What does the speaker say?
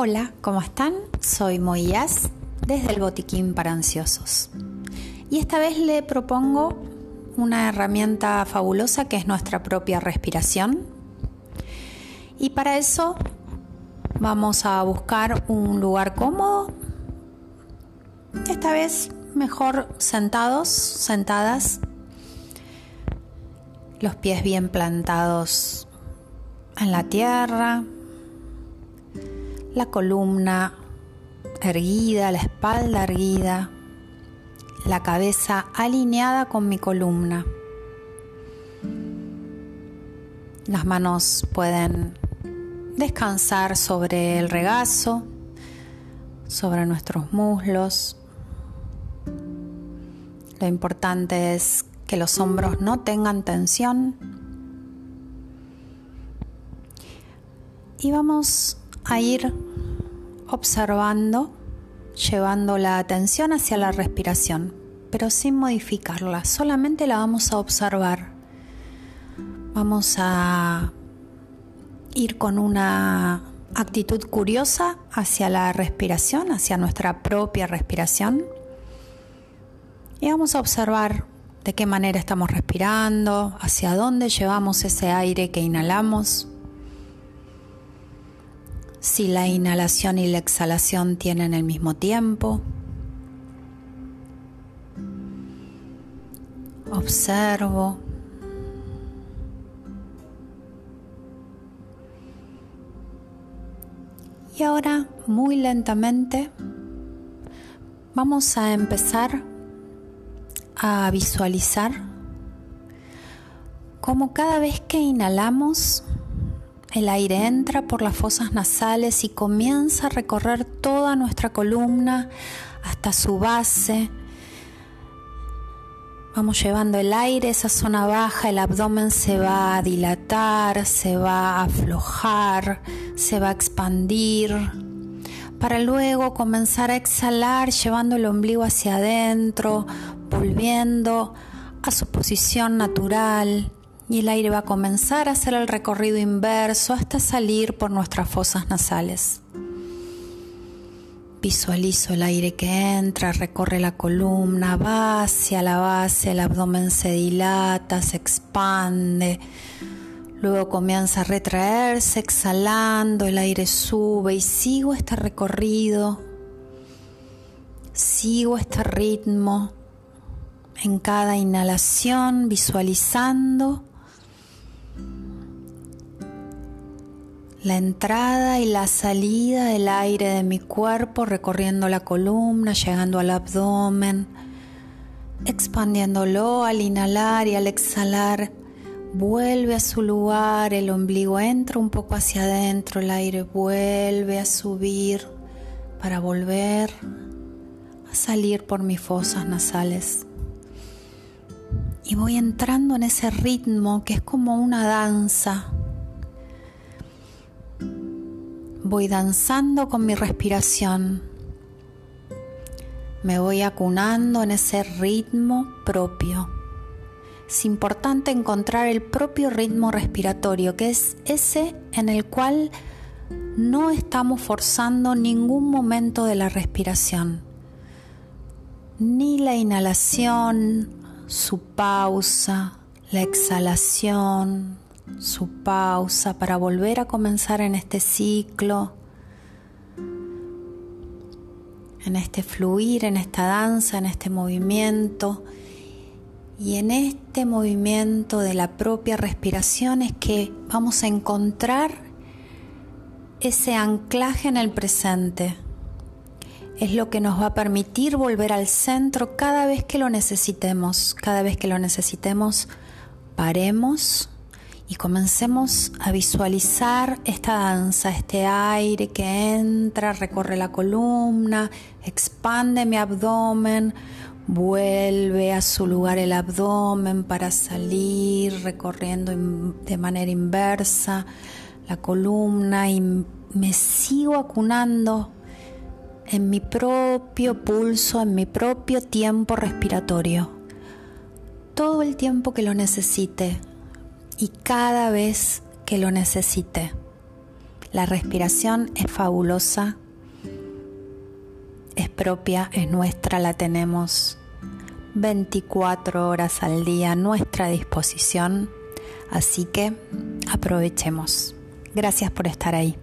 Hola, ¿cómo están? Soy Moías desde el Botiquín para Ansiosos. Y esta vez le propongo una herramienta fabulosa que es nuestra propia respiración. Y para eso vamos a buscar un lugar cómodo. Esta vez mejor sentados, sentadas, los pies bien plantados en la tierra, la columna erguida, la espalda erguida, la cabeza alineada con mi columna. Las manos pueden descansar sobre el regazo, sobre nuestros muslos. Lo importante es que los hombros no tengan tensión. Y vamos a ir observando, llevando la atención hacia la respiración, pero sin modificarla, solamente la vamos a observar. Vamos a ir con una actitud curiosa hacia la respiración, hacia nuestra propia respiración. Y vamos a observar de qué manera estamos respirando, hacia dónde llevamos ese aire que inhalamos, si la inhalación y la exhalación tienen el mismo tiempo. Observo. Y ahora, muy lentamente, vamos a empezar a visualizar como cada vez que inhalamos, el aire entra por las fosas nasales y comienza a recorrer toda nuestra columna hasta su base. Vamos llevando el aire, esa zona baja, el abdomen se va a dilatar, se va a aflojar, se va a expandir, para luego comenzar a exhalar llevando el ombligo hacia adentro, volviendo a su posición natural y el aire va a comenzar a hacer el recorrido inverso hasta salir por nuestras fosas nasales. Visualizo el aire que entra, recorre la columna, va hacia la base, el abdomen se dilata, se expande, luego comienza a retraerse, exhalando, el aire sube y sigo este recorrido, sigo este ritmo en cada inhalación, visualizando la entrada y la salida del aire de mi cuerpo recorriendo la columna, llegando al abdomen, expandiéndolo al inhalar y al exhalar. Vuelve a su lugar, el ombligo entra un poco hacia adentro, el aire vuelve a subir para volver a salir por mis fosas nasales. Y voy entrando en ese ritmo que es como una danza voy danzando con mi respiración. Me voy acunando en ese ritmo propio. Es importante encontrar el propio ritmo respiratorio, que es ese en el cual no estamos forzando ningún momento de la respiración. Ni la inhalación, su pausa, la exhalación, su pausa para volver a comenzar en este ciclo, en este fluir, en esta danza, en este movimiento. Y en este movimiento de la propia respiración es que vamos a encontrar ese anclaje en el presente. Es lo que nos va a permitir volver al centro cada vez que lo necesitemos. Cada vez que lo necesitemos, paremos y comencemos a visualizar esta danza, este aire que entra, recorre la columna, expande mi abdomen, vuelve a su lugar el abdomen para salir recorriendo de manera inversa la columna y me sigo acunando en mi propio pulso, en mi propio tiempo respiratorio. Todo el tiempo que lo necesite, y cada vez que lo necesite. La respiración es fabulosa, es propia, es nuestra, la tenemos 24 horas al día a nuestra disposición, así que aprovechemos. Gracias por estar ahí.